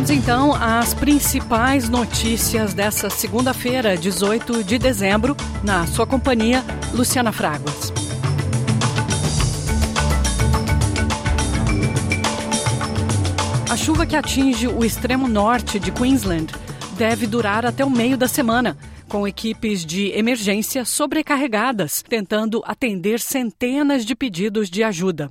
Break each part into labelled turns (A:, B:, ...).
A: Vamos então às principais notícias dessa segunda-feira, 18 de dezembro, na sua companhia, Luciana Fraguas. A chuva que atinge o extremo norte de Queensland deve durar até o meio da semana, com equipes de emergência sobrecarregadas, tentando atender centenas de pedidos de ajuda.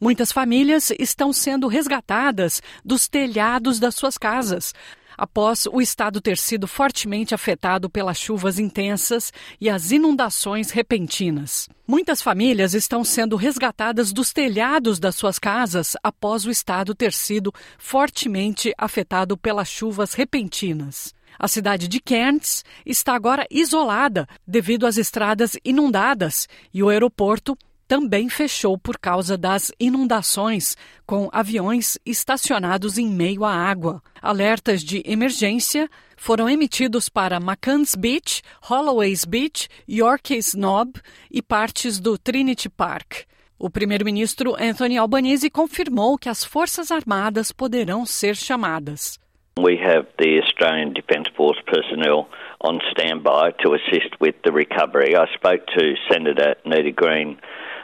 A: Muitas famílias estão sendo resgatadas dos telhados das suas casas, após o estado ter sido fortemente afetado pelas chuvas intensas e as inundações repentinas. Muitas famílias estão sendo resgatadas dos telhados das suas casas após o estado ter sido fortemente afetado pelas chuvas repentinas. A cidade de Cairns está agora isolada devido às estradas inundadas e o aeroporto também fechou por causa das inundações, com aviões estacionados em meio à água. Alertas de emergência foram emitidos para McCann's Beach, Holloways Beach, Yorkeys Knob e partes do Trinity Park. O primeiro-ministro Anthony Albanese confirmou que as Forças Armadas poderão ser chamadas.
B: We have the Australian Defence Force personnel on standby to assist with the recovery. I spoke to Senator Nita Green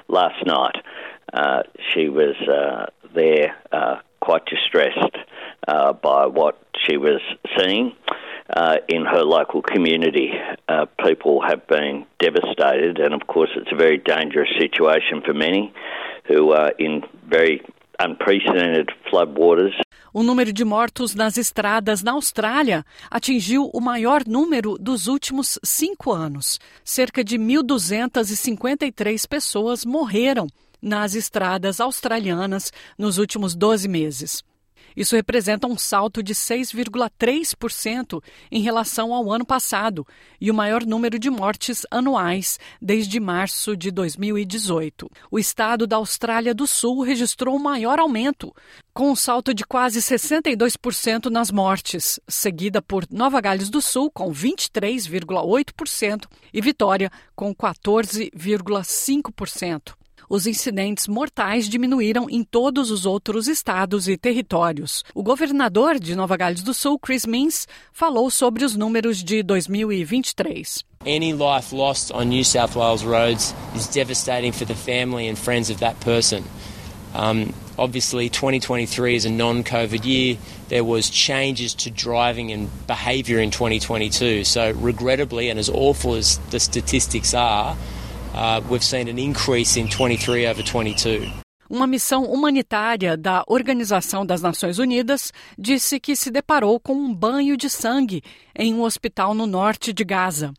B: last night. Uh, she was uh, there uh, quite distressed uh, by what she was seeing uh, in her local community. Uh, people have been devastated, and of course, it's a very dangerous situation for many who are in very unprecedented floodwaters.
A: O número de mortos nas estradas na Austrália atingiu o maior número dos últimos cinco anos. Cerca de 1.253 pessoas morreram nas estradas australianas nos últimos 12 meses. Isso representa um salto de 6,3% em relação ao ano passado e o maior número de mortes anuais desde março de 2018. O estado da Austrália do Sul registrou o maior aumento, com um salto de quase 62% nas mortes, seguida por Nova Gales do Sul, com 23,8%, e Vitória, com 14,5%. Os incidentes mortais diminuíram em todos os outros estados e territórios. O governador de Nova Gales do Sul, Chris Minns, falou sobre os números de 2023.
C: Any life lost on New South Wales roads is devastating for the family and friends of that person. Um, obviously, 2023 is a non-COVID year. There was changes to driving and behaviour in 2022. So, regrettably, and as awful as the statistics are, Uh, we've seen an increase in 23 over 22.
A: Uma missão humanitária da Organização das Nações Unidas disse que se deparou com um banho de sangue em um hospital no norte de Gaza.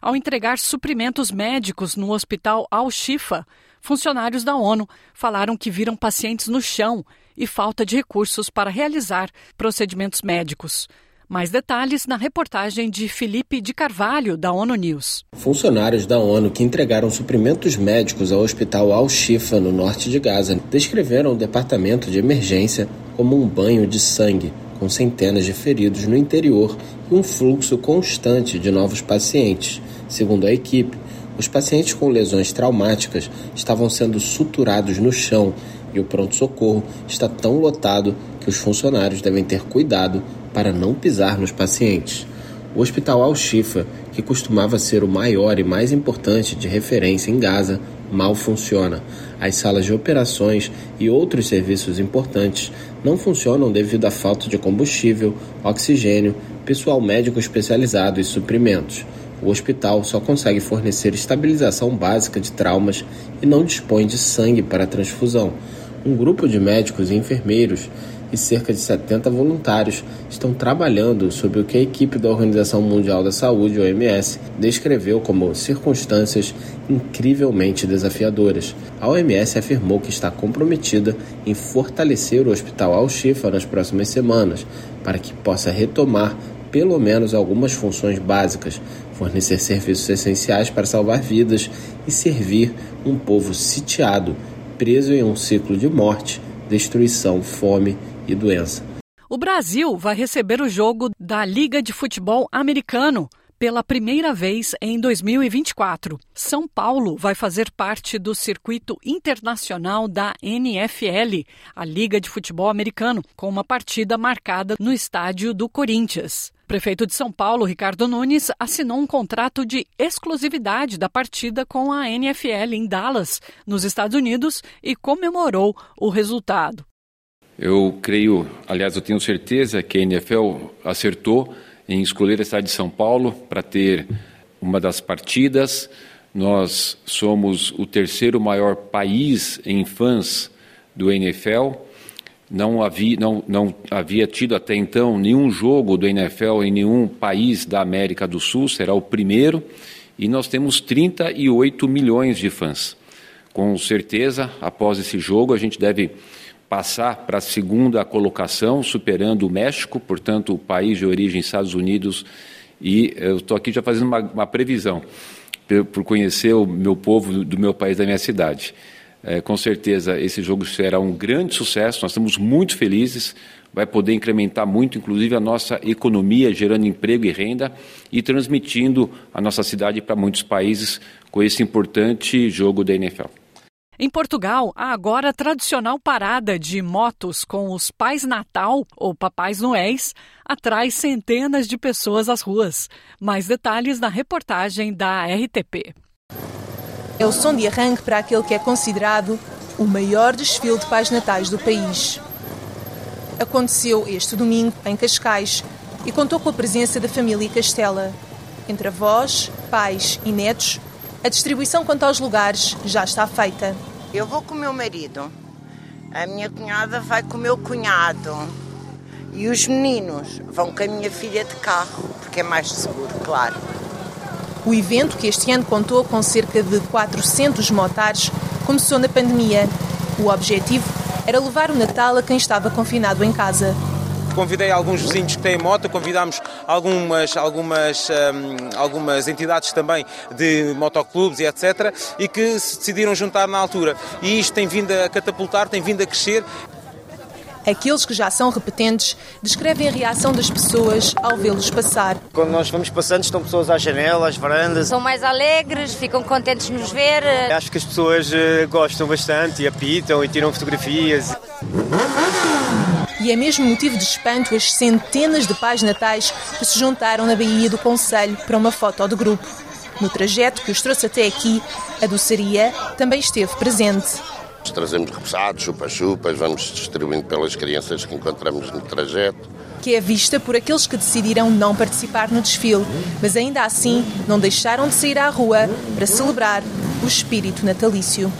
A: Ao entregar suprimentos médicos no hospital Al-Shifa, funcionários da ONU falaram que viram pacientes no chão e falta de recursos para realizar procedimentos médicos. Mais detalhes na reportagem de Felipe de Carvalho, da ONU News.
D: Funcionários da ONU que entregaram suprimentos médicos ao hospital Al-Shifa, no norte de Gaza, descreveram o departamento de emergência como um banho de sangue, com centenas de feridos no interior e um fluxo constante de novos pacientes. Segundo a equipe, os pacientes com lesões traumáticas estavam sendo suturados no chão e o pronto-socorro está tão lotado que os funcionários devem ter cuidado para não pisar nos pacientes. O Hospital Al-Shifa, que costumava ser o maior e mais importante de referência em Gaza, mal funciona. As salas de operações e outros serviços importantes não funcionam devido à falta de combustível, oxigênio, pessoal médico especializado e suprimentos. O hospital só consegue fornecer estabilização básica de traumas e não dispõe de sangue para transfusão. Um grupo de médicos e enfermeiros e cerca de 70 voluntários estão trabalhando sob o que a equipe da Organização Mundial da Saúde, OMS, descreveu como circunstâncias incrivelmente desafiadoras. A OMS afirmou que está comprometida em fortalecer o Hospital Al-Shifa nas próximas semanas para que possa retomar pelo menos algumas funções básicas, fornecer serviços essenciais para salvar vidas e servir um povo sitiado, preso em um ciclo de morte, destruição, fome e doença.
A: O Brasil vai receber o jogo da Liga de Futebol Americano pela primeira vez em 2024. São Paulo vai fazer parte do circuito internacional da NFL, a Liga de Futebol Americano, com uma partida marcada no estádio do Corinthians. Prefeito de São Paulo, Ricardo Nunes, assinou um contrato de exclusividade da partida com a NFL em Dallas, nos Estados Unidos, e comemorou o resultado.
E: Eu creio, aliás, eu tenho certeza que a NFL acertou em escolher a cidade de São Paulo para ter uma das partidas. Nós somos o terceiro maior país em fãs do NFL. Não havia, não, não havia tido até então nenhum jogo do NFL em nenhum país da América do Sul, será o primeiro. E nós temos 38 milhões de fãs. Com certeza, após esse jogo, a gente deve passar para a segunda colocação, superando o México, portanto, o país de origem Estados Unidos. E eu estou aqui já fazendo uma, uma previsão, por, conhecer o meu povo do meu país, da minha cidade. É, com certeza, esse jogo será um grande sucesso, nós estamos muito felizes, vai poder incrementar muito, inclusive, a nossa economia, gerando emprego e renda e transmitindo a nossa cidade para muitos países com esse importante jogo da NFL.
A: Em Portugal, há agora a tradicional parada de motos com os Pais Natal ou Papais Noéis atrai centenas de pessoas às ruas. Mais detalhes na reportagem da RTP.
F: É o som de arranque para aquele que é considerado o maior desfile de Pais Natais do país. Aconteceu este domingo em Cascais e contou com a presença da família Castela. Entre avós, pais e netos, a distribuição quanto aos lugares já está feita.
G: Eu vou com o meu marido, a minha cunhada vai com o meu cunhado e os meninos vão com a minha filha de carro, porque é mais seguro, claro.
F: O evento, que este ano contou com cerca de 400 motares, começou na pandemia. O objetivo era levar o Natal a quem estava confinado em casa
H: convidei alguns vizinhos que têm moto, convidámos algumas, algumas, um, algumas entidades também de motoclubes e etc. e que se decidiram juntar na altura. E isto tem vindo a catapultar, tem vindo a crescer.
F: Aqueles que já são repetentes descrevem a reação das pessoas ao vê-los passar.
I: Quando nós vamos passando, estão pessoas à janela, às varandas.
J: São mais alegres, ficam contentes de nos ver.
I: Acho que as pessoas eh, gostam bastante e apitam e tiram fotografias.
F: E é mesmo motivo de espanto as centenas de pais natais que se juntaram na Baía do Conselho para uma foto de grupo. No trajeto que os trouxe até aqui, a doçaria também esteve presente.
K: Trazemos repousados, chupa-chupas, vamos distribuindo pelas crianças que encontramos no trajeto.
F: Que é vista por aqueles que decidiram não participar no desfile, mas ainda assim não deixaram de sair à rua para celebrar o espírito natalício.